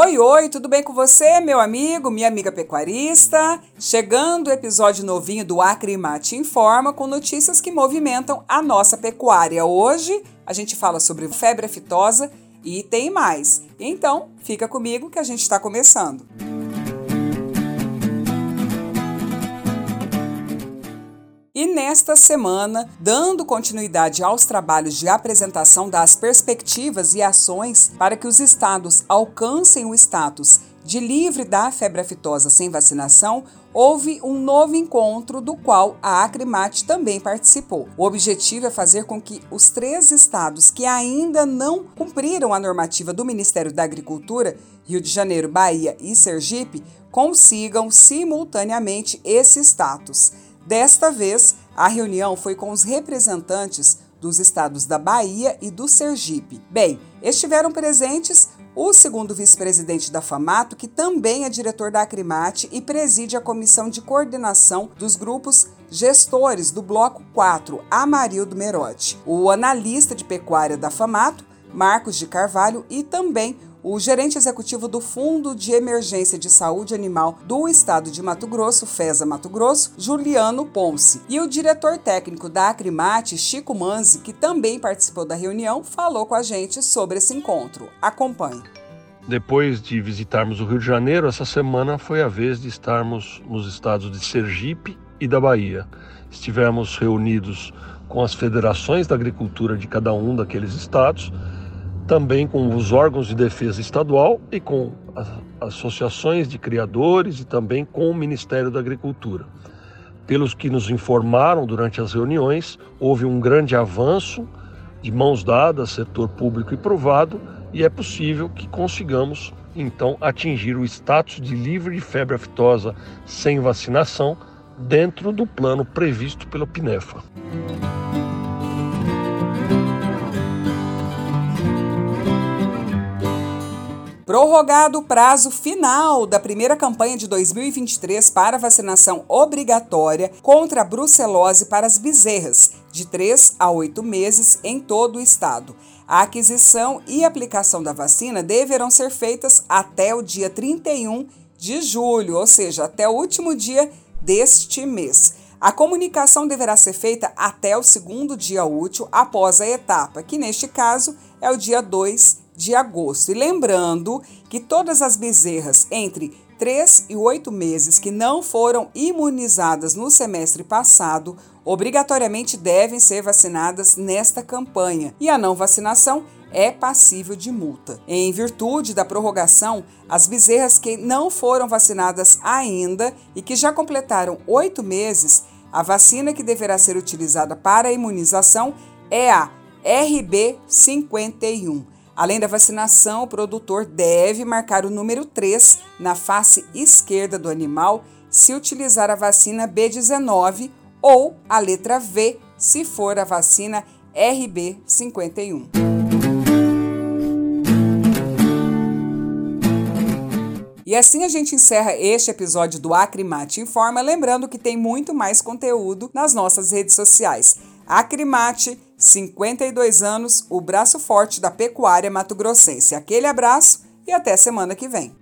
Oi, oi, tudo bem com você, meu amigo, minha amiga pecuarista? Chegando o episódio novinho do Acre Mate Informa com notícias que movimentam a nossa pecuária. Hoje a gente fala sobre febre aftosa e tem mais. Então, fica comigo que a gente está começando. E nesta semana, dando continuidade aos trabalhos de apresentação das perspectivas e ações para que os estados alcancem o status de livre da febre aftosa sem vacinação, houve um novo encontro do qual a Acrimate também participou. O objetivo é fazer com que os três estados que ainda não cumpriram a normativa do Ministério da Agricultura, Rio de Janeiro, Bahia e Sergipe, consigam simultaneamente esse status. Desta vez, a reunião foi com os representantes dos estados da Bahia e do Sergipe. Bem, estiveram presentes o segundo vice-presidente da FAMATO, que também é diretor da Acrimate e preside a comissão de coordenação dos grupos gestores do Bloco 4, Amarildo Merotti, o analista de pecuária da FAMATO, Marcos de Carvalho, e também o gerente executivo do Fundo de Emergência de Saúde Animal do Estado de Mato Grosso, FESA Mato Grosso, Juliano Ponce. E o diretor técnico da Acrimate, Chico Manzi, que também participou da reunião, falou com a gente sobre esse encontro. Acompanhe. Depois de visitarmos o Rio de Janeiro, essa semana foi a vez de estarmos nos estados de Sergipe e da Bahia. Estivemos reunidos com as federações da agricultura de cada um daqueles estados também com os órgãos de defesa estadual e com as associações de criadores e também com o Ministério da Agricultura. Pelos que nos informaram durante as reuniões, houve um grande avanço de mãos dadas, setor público e privado, e é possível que consigamos então atingir o status de livre de febre aftosa sem vacinação dentro do plano previsto pelo PINEFA. Prorrogado o prazo final da primeira campanha de 2023 para vacinação obrigatória contra a brucelose para as bezerras, de 3 a 8 meses em todo o estado. A aquisição e aplicação da vacina deverão ser feitas até o dia 31 de julho, ou seja, até o último dia deste mês. A comunicação deverá ser feita até o segundo dia útil após a etapa, que neste caso é o dia 2 de agosto. E lembrando que todas as bezerras entre 3 e 8 meses que não foram imunizadas no semestre passado obrigatoriamente devem ser vacinadas nesta campanha e a não vacinação é passível de multa. Em virtude da prorrogação, as bezerras que não foram vacinadas ainda e que já completaram oito meses, a vacina que deverá ser utilizada para a imunização é a RB51. Além da vacinação, o produtor deve marcar o número 3 na face esquerda do animal se utilizar a vacina B19 ou a letra V se for a vacina RB51. E assim a gente encerra este episódio do Acrimate Informa, lembrando que tem muito mais conteúdo nas nossas redes sociais. Acrimate, 52 anos, o braço forte da pecuária mato-grossense. Aquele abraço e até semana que vem.